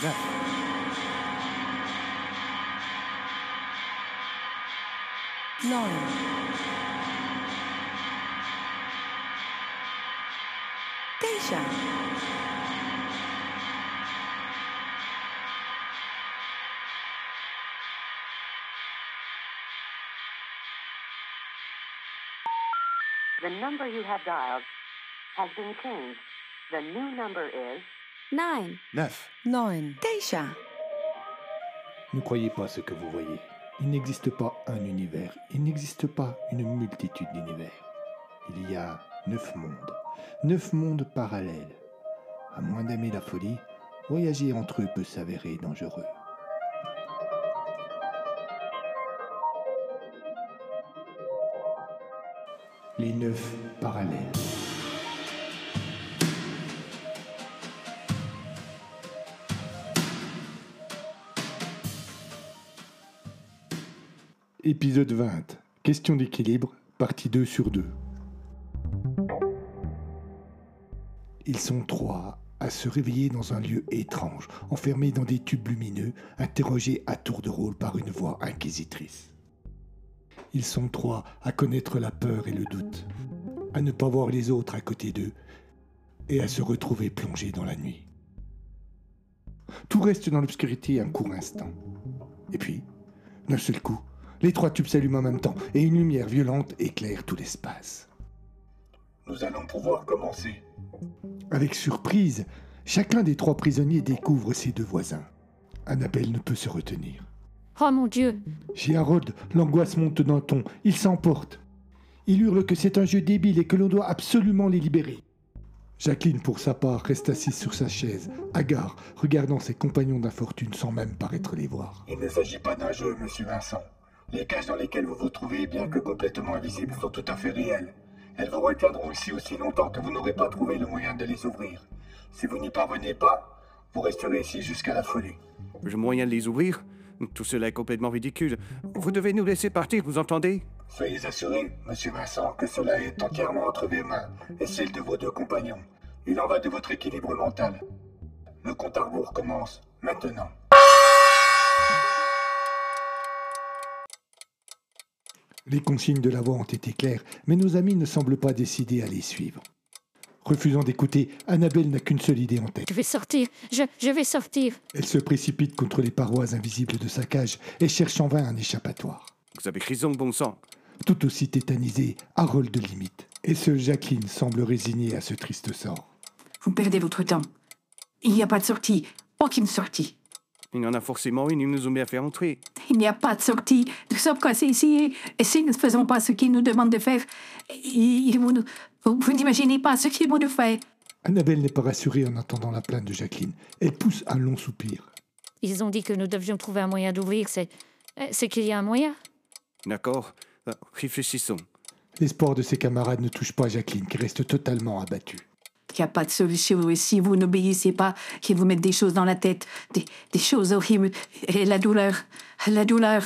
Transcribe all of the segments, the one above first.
Yeah. Lauren. The number you have dialed has been changed. The new number is Nein. Neuf. Neun. Teisha. Ne croyez pas ce que vous voyez. Il n'existe pas un univers, il n'existe pas une multitude d'univers. Il y a neuf mondes, neuf mondes parallèles. À moins d'aimer la folie, voyager entre eux peut s'avérer dangereux. Les neuf parallèles. Épisode 20. Question d'équilibre, partie 2 sur 2. Ils sont trois à se réveiller dans un lieu étrange, enfermés dans des tubes lumineux, interrogés à tour de rôle par une voix inquisitrice. Ils sont trois à connaître la peur et le doute, à ne pas voir les autres à côté d'eux et à se retrouver plongés dans la nuit. Tout reste dans l'obscurité un court instant. Et puis, d'un seul coup, les trois tubes s'allument en même temps et une lumière violente éclaire tout l'espace. Nous allons pouvoir commencer. Avec surprise, chacun des trois prisonniers découvre ses deux voisins. Annabelle ne peut se retenir. Oh mon Dieu Chez Harold, l'angoisse monte d'un ton. Il s'emporte. Il hurle que c'est un jeu débile et que l'on doit absolument les libérer. Jacqueline, pour sa part, reste assise sur sa chaise, hagard, regardant ses compagnons d'infortune sans même paraître les voir. Il ne s'agit pas d'un jeu, monsieur Vincent. Les cages dans lesquelles vous vous trouvez, bien que complètement invisibles, sont tout à fait réelles. Elles vous retiendront ici aussi longtemps que vous n'aurez pas trouvé le moyen de les ouvrir. Si vous n'y parvenez pas, vous resterez ici jusqu'à la folie. Le moyen de les ouvrir? Tout cela est complètement ridicule. Vous devez nous laisser partir, vous entendez? Soyez assuré, monsieur Vincent, que cela est entièrement entre mes mains et celles de vos deux compagnons. Il en va de votre équilibre mental. Le compte à rebours commence maintenant. Les consignes de la voix ont été claires, mais nos amis ne semblent pas décidés à les suivre. Refusant d'écouter, Annabelle n'a qu'une seule idée en tête. Je vais sortir Je, je vais sortir Elle se précipite contre les parois invisibles de sa cage et cherche en vain un échappatoire. Vous avez raison, bon sang. Tout aussi tétanisé, Harold limite. Et seule Jacqueline semble résignée à ce triste sort. Vous perdez votre temps. Il n'y a pas de sortie. Aucune sortie. Il y en a forcément une, ils nous ont bien fait entrer. Il n'y a pas de sortie. Nous sommes coincés ici et, et si nous ne faisons pas ce qu'ils nous demandent de faire, ils vont nous... Vous, vous n'imaginez pas ce qu'ils vont nous faire. Annabelle n'est pas rassurée en entendant la plainte de Jacqueline. Elle pousse un long soupir. Ils ont dit que nous devions trouver un moyen d'ouvrir. C'est, c'est qu'il y a un moyen D'accord Euh, Réfléchissons. L'espoir de ses camarades ne touche pas Jacqueline, qui reste totalement abattue. Il n'y a pas de solution et si vous n'obéissez pas, qu'ils vous mettent des choses dans la tête, des, des choses horribles. Et la douleur, la douleur.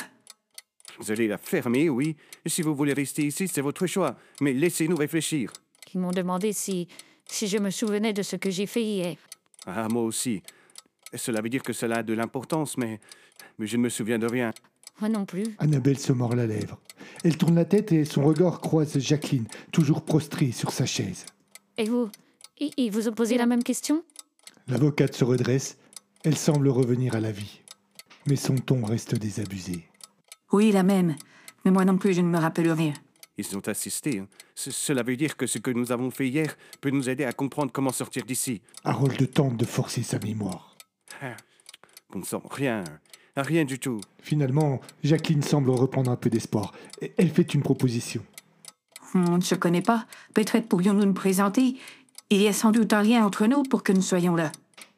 Vous allez la fermer, oui. Si vous voulez rester ici, c'est votre choix. Mais laissez-nous réfléchir. Ils m'ont demandé si, si je me souvenais de ce que j'ai fait hier. Ah, moi aussi. Cela veut dire que cela a de l'importance, mais... Mais je ne me souviens de rien. Moi non plus. Annabelle se mord la lèvre. Elle tourne la tête et son regard croise Jacqueline, toujours prostrée sur sa chaise. Et vous Ils ils vous ont posé la même question? L'avocate se redresse. Elle semble revenir à la vie. Mais son ton reste désabusé. Oui, la même. Mais moi non plus, je ne me rappelle rien. Ils ont assisté. hein. Ce- Cela veut dire que ce que nous avons fait hier peut nous aider à comprendre comment sortir d'ici. Harold tente de forcer sa mémoire. Ah, Bon sang, rien. Rien du tout. Finalement, Jacqueline semble reprendre un peu d'espoir. Et Elle fait une proposition. On ne se connaît pas. Peut-être pourrions-nous nous présenter. Il y a sans doute un rien entre nous pour que nous soyons là.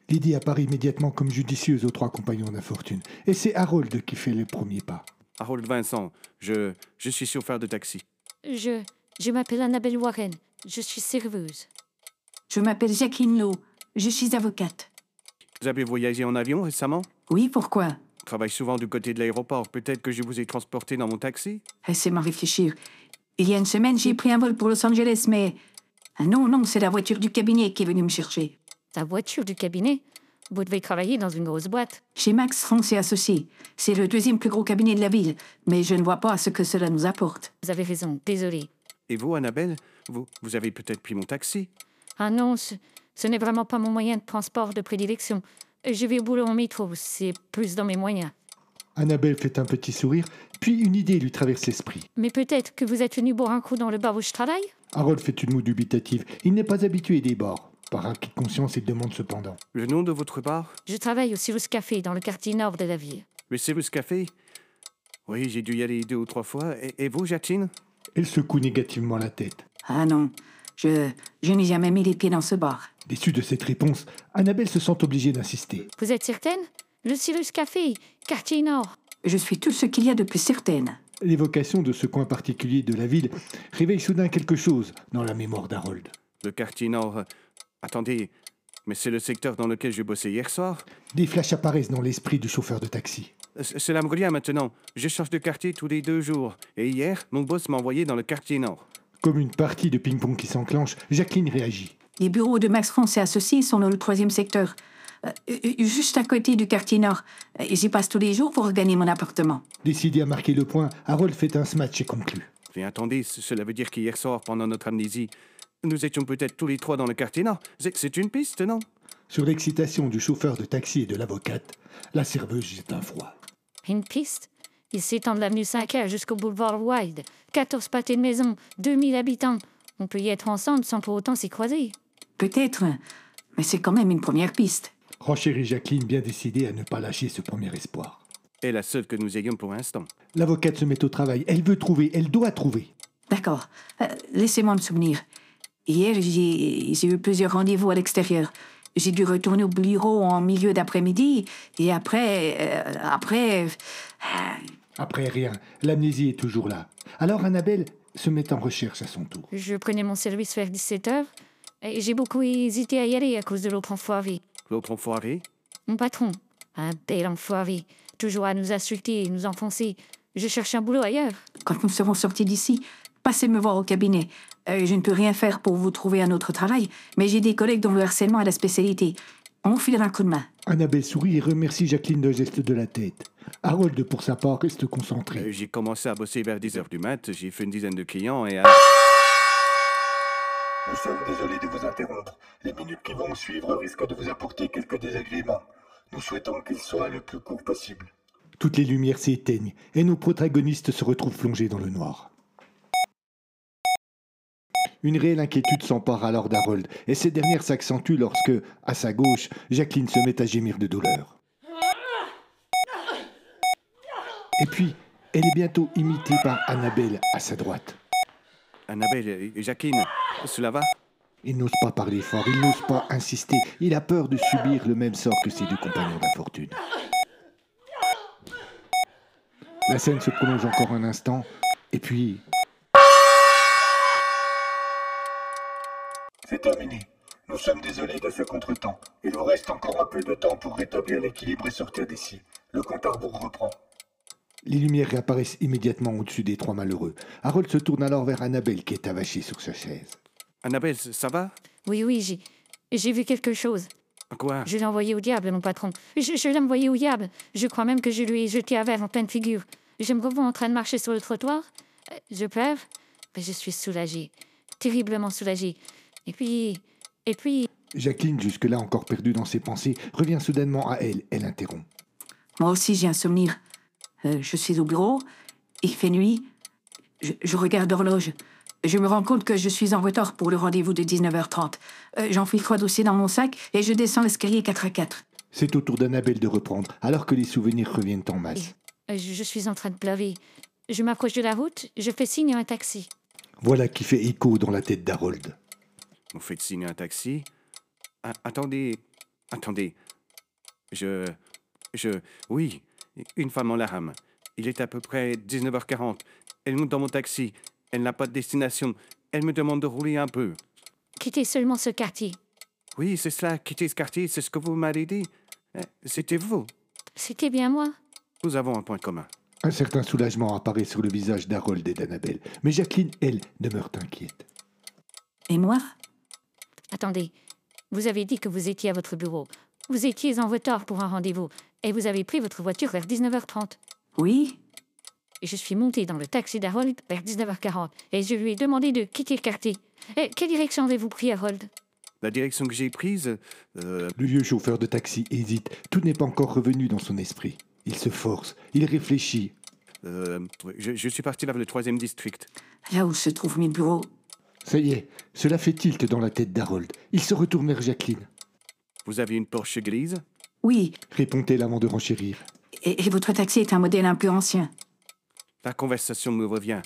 L'idée apparaît immédiatement comme judicieuse aux trois compagnons d'infortune, et c'est Harold qui fait le premier pas. Harold Vincent, je, je suis chauffeur de taxi. Je, je m'appelle Annabelle Warren. Je suis serveuse. Je m'appelle Jacqueline Lowe. Je suis avocate. Vous avez voyagé en avion récemment? Oui, pourquoi? Je travaille souvent du côté de l'aéroport. Peut-être que je vous ai transporté dans mon taxi? Laissez-moi réfléchir. Il y a une semaine, j'ai pris un vol pour Los Angeles, mais... Ah non, non, c'est la voiture du cabinet qui est venue me chercher. La voiture du cabinet? Vous devez travailler dans une grosse boîte. Chez Max France et Associés. C'est le deuxième plus gros cabinet de la ville, mais je ne vois pas ce que cela nous apporte. Vous avez raison. Désolé. Et vous, Annabelle? Vous, vous avez peut-être pris mon taxi? Ah non, ce, ce n'est vraiment pas mon moyen de transport de prédilection. Je vais au boulot en métro. C'est plus dans mes moyens. Annabelle fait un petit sourire, puis une idée lui traverse l'esprit. Mais peut-être que vous êtes venu boire un coup dans le bar où je travaille? Harold fait une moue dubitative. Il n'est pas habitué des bars. Par acquis de conscience, il demande cependant. Le nom de votre bar? Je travaille au Cyrus Café dans le quartier nord de la ville. Le Cyrus Café? Oui, j'ai dû y aller deux ou trois fois. Et, et vous, Jacqueline? Elle secoue négativement la tête. Ah non, je, je n'ai jamais mis les pieds dans ce bar. Déçue de cette réponse, Annabelle se sent obligée d'insister. Vous êtes certaine? Le Cyrus Café, quartier nord. Je suis tout ce qu'il y a de plus certaine. L'évocation de ce coin particulier de la ville réveille soudain quelque chose dans la mémoire d'Harold. Le quartier nord. euh, Attendez, mais c'est le secteur dans lequel je bossais hier soir Des flashs apparaissent dans l'esprit du chauffeur de taxi. Euh, Cela me revient maintenant. Je change de quartier tous les deux jours. Et hier, mon boss m'a envoyé dans le quartier nord. Comme une partie de ping-pong qui s'enclenche, Jacqueline réagit. Les bureaux de Max France et Associés sont dans le troisième secteur, juste à côté du quartier nord. Euh, J'y passe tous les jours pour regagner mon appartement. Décidé à marquer le point, Harold fait un smash et conclut. Mais attendez, cela veut dire qu'hier soir, pendant notre amnésie, nous étions peut-être tous les trois dans le quartier nord. C'est une piste, non? Sur l'excitation du chauffeur de taxi et de l'avocate, la serveuse jette un froid. Une piste? Il s'étend de l'avenue Saint-Clair jusqu'au boulevard Wild. 14 pâtés de maison, 2000 habitants. On peut y être ensemble sans pour autant s'y croiser. Peut-être, mais c'est quand même une première piste. Renchérit Jacqueline bien décidée à ne pas lâcher ce premier espoir. Et la seule que nous ayons pour l'instant. L'avocate se met au travail. Elle veut trouver, elle doit trouver. D'accord. Euh, Laissez-moi me souvenir. Hier, j'ai eu plusieurs rendez-vous à l'extérieur. J'ai dû retourner au bureau en milieu d'après-midi et après, euh, après, euh, Après rien, l'amnésie est toujours là. Alors Annabelle se met en recherche à son tour. Je prenais mon service vers 17 heures et j'ai beaucoup hésité à y aller à cause de l'autre enfoiré. L'autre enfoiré Mon patron, un bel enfoiré, toujours à nous insulter et nous enfoncer. Je cherche un boulot ailleurs. quand nous serons sortis d'ici, passez me voir au cabinet. Euh, je ne peux rien faire pour vous trouver un autre travail, mais j'ai des collègues dont le harcèlement est la spécialité. On vous filera un coup de main. Annabelle sourit et remercie Jacqueline d'un geste de la tête. Harold, pour sa part, reste Euh, concentré. J'ai commencé à bosser vers 10 heures du mat, j'ai fait une dizaine de clients et... à- Nous sommes désolés de vous interrompre. Les minutes qui vont suivre risquent de vous apporter quelques désagréments. Nous souhaitons qu'ils soient le plus courts possible. Toutes les lumières s'éteignent et nos protagonistes se retrouvent plongés dans le noir. Une réelle inquiétude s'empare alors d'Harold, et cette dernière s'accentue lorsque, à sa gauche, Jacqueline se met à gémir de douleur. Et puis, elle est bientôt imitée par Annabelle à sa droite. Annabelle et Jacqueline, cela va Il n'ose pas parler fort, il n'ose pas insister, il a peur de subir le même sort que ses deux compagnons d'infortune. La scène se prolonge encore un instant, et puis C'est terminé. Nous sommes désolés de ce contretemps. Il vous reste encore un peu de temps pour rétablir l'équilibre et sortir d'ici. Le compte à rebours reprend. les lumières réapparaissent immédiatement au-dessus des trois malheureux. Harold se tourne alors vers Annabelle qui est avachée sur sa chaise. Annabelle, ça va? Oui, oui, j'ai, j'ai vu quelque chose. Quoi? Je l'ai envoyé au diable, mon patron. Je, je l'ai envoyé au diable. Je crois même que je lui ai jeté un verre en pleine figure. Je me revois en train de marcher sur le trottoir. Euh, Je pleure, mais je suis soulagée. Terriblement soulagée. Et puis. Et puis. Jacqueline, jusque-là encore perdue dans ses pensées, revient soudainement à elle. Elle interrompt. Moi aussi, j'ai un souvenir. Euh, je suis au bureau, il fait nuit, je, je regarde l'horloge. Je me rends compte que je suis en retard pour le rendez-vous de 19h30. Euh, J'enfile trois dossiers dans mon sac et je descends l'escalier 4 à 4. C'est au tour d'Annabelle de reprendre, alors que les souvenirs reviennent en masse. euh, Je, je suis en train de pleurer. Je m'approche de la route, je fais signe à un taxi. Voilà qui fait écho dans la tête d'Harold. Vous faites signer un taxi? Ah, attendez, attendez. Je. Je. Oui, une femme en larmes. Il est à peu près 19h40. Elle monte dans mon taxi. Elle n'a pas de destination. Elle me demande de rouler un peu. Quittez seulement ce quartier. Oui, c'est cela, quitter ce quartier, c'est ce que vous m'avez dit. Eh, C'était vous. C'était bien moi. Nous avons un point commun. Un certain soulagement apparaît sur le visage d'Harold et d'Annabelle, mais Jacqueline, elle, demeure inquiète. Et moi? Attendez. Vous avez dit que vous étiez à votre bureau. Vous étiez en retard pour un rendez-vous et vous avez pris votre voiture vers 19h30. Oui Et je suis montée dans le taxi d'Harold vers 19h40 et je lui ai demandé de quitter le quartier. Et quelle direction avez-vous pris, Harold? La direction que j'ai prise, euh, Le vieux chauffeur de taxi hésite. Tout n'est pas encore revenu dans son esprit. Il se force, il réfléchit. euh, je, je suis parti vers le troisième district. Là où se trouve mes bureaux. Ça y est, cela fait tilt dans la tête d'Harold. Il se retourne vers Jacqueline. Vous avez une Porsche grise? Oui, Répond-elle avant de renchérir. et, et votre taxi est un modèle un peu ancien. La conversation me revient.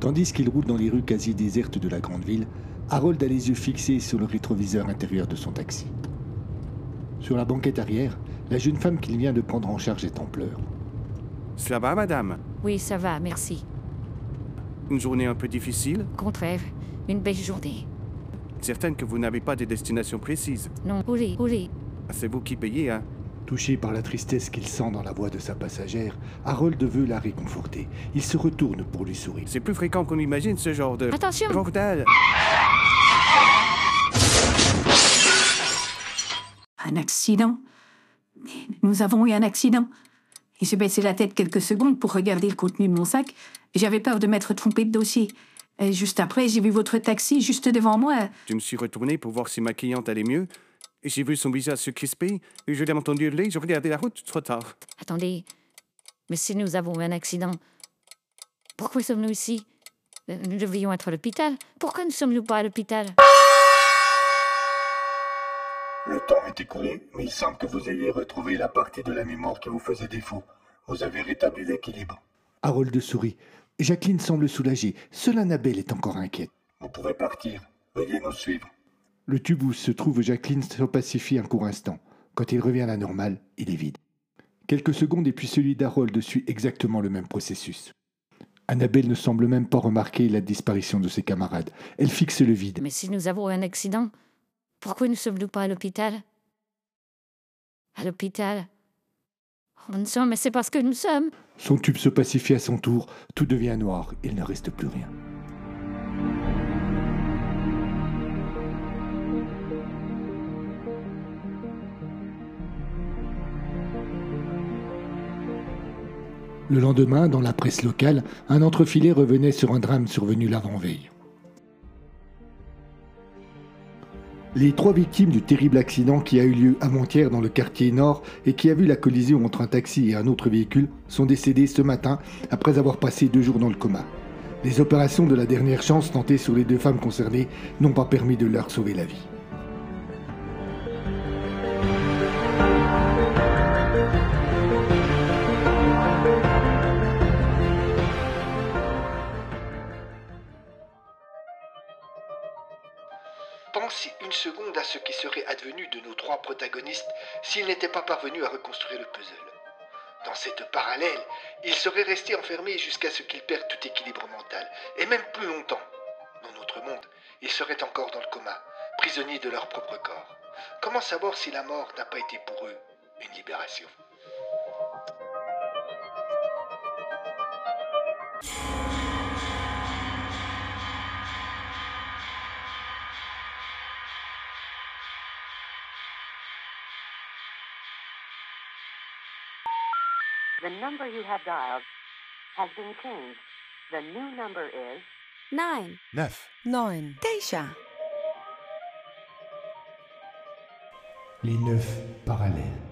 Tandis qu'il roule dans les rues quasi désertes de la grande ville, Harold a les yeux fixés sur le rétroviseur intérieur de son taxi. Sur la banquette arrière, la jeune femme qu'il vient de prendre en charge est en pleurs. Cela va, madame? Oui, ça va, merci. Une journée un peu difficile? Au contraire, une belle journée. Certaine que vous n'avez pas de destination précise. Non, roulez, roulez. Ah, C'est vous qui payez, hein? Touché par la tristesse qu'il sent dans la voix de sa passagère, Harold veut la réconforter. Il se retourne pour lui sourire. C'est plus fréquent qu'on imagine ce genre de... Attention Bordel Un accident Nous avons eu un accident. Et j'ai baissé la tête quelques secondes pour regarder le contenu de mon sac. J'avais peur de m'être trompé de dossier. Et juste après, j'ai vu votre taxi juste devant moi. Je me suis retourné pour voir si ma cliente allait mieux. Et j'ai vu son visage se crisper. Et je l'ai entendu hurler. Je regardais la route trop tard. Attendez. Mais si nous avons un accident, pourquoi sommes-nous ici? Euh, Nous devrions être à l'hôpital. Pourquoi ne sommes-nous pas à l'hôpital? Le temps est écoulé, mais il semble que vous ayez retrouvé la partie de la mémoire qui vous faisait défaut. Vous avez rétabli l'équilibre. Harold sourit. Jacqueline semble soulagée. Seule Annabelle est encore inquiète. Vous pouvez partir. Veuillez nous suivre. Le tube où se trouve Jacqueline se pacifie un court instant. Quand il revient à la normale, il est vide. Quelques secondes et puis celui d'Harold suit exactement le même processus. Annabelle ne semble même pas remarquer la disparition de ses camarades. Elle fixe le vide. Mais si nous avons un accident, pourquoi ne sommes-nous pas à l'hôpital? À l'hôpital? Oh, Nous sommes, mais c'est parce que nous sommes. Son tube se pacifie à son tour. Tout devient noir. Il ne reste plus rien. Le lendemain, dans la presse locale, un entrefilet revenait sur un drame survenu l'avant-veille. Les trois victimes du terrible accident qui a eu lieu avant-hier dans le quartier nord et qui a vu la collision entre un taxi et un autre véhicule sont décédées ce matin après avoir passé deux jours dans le coma. Les opérations de la dernière chance tentées sur les deux femmes concernées n'ont pas permis de leur sauver la vie. S'ils n'étaient pas parvenus à reconstruire le puzzle. Dans cette parallèle, ils seraient restés enfermés jusqu'à ce qu'ils perdent tout équilibre mental, et même plus longtemps. Dans notre monde, ils seraient encore dans le coma, prisonniers de leur propre corps. Comment savoir si la mort n'a pas été pour eux une libération? The number you have dialed has been changed. The new number is 9, 9, 9, Teisha. Les neuf parallèles.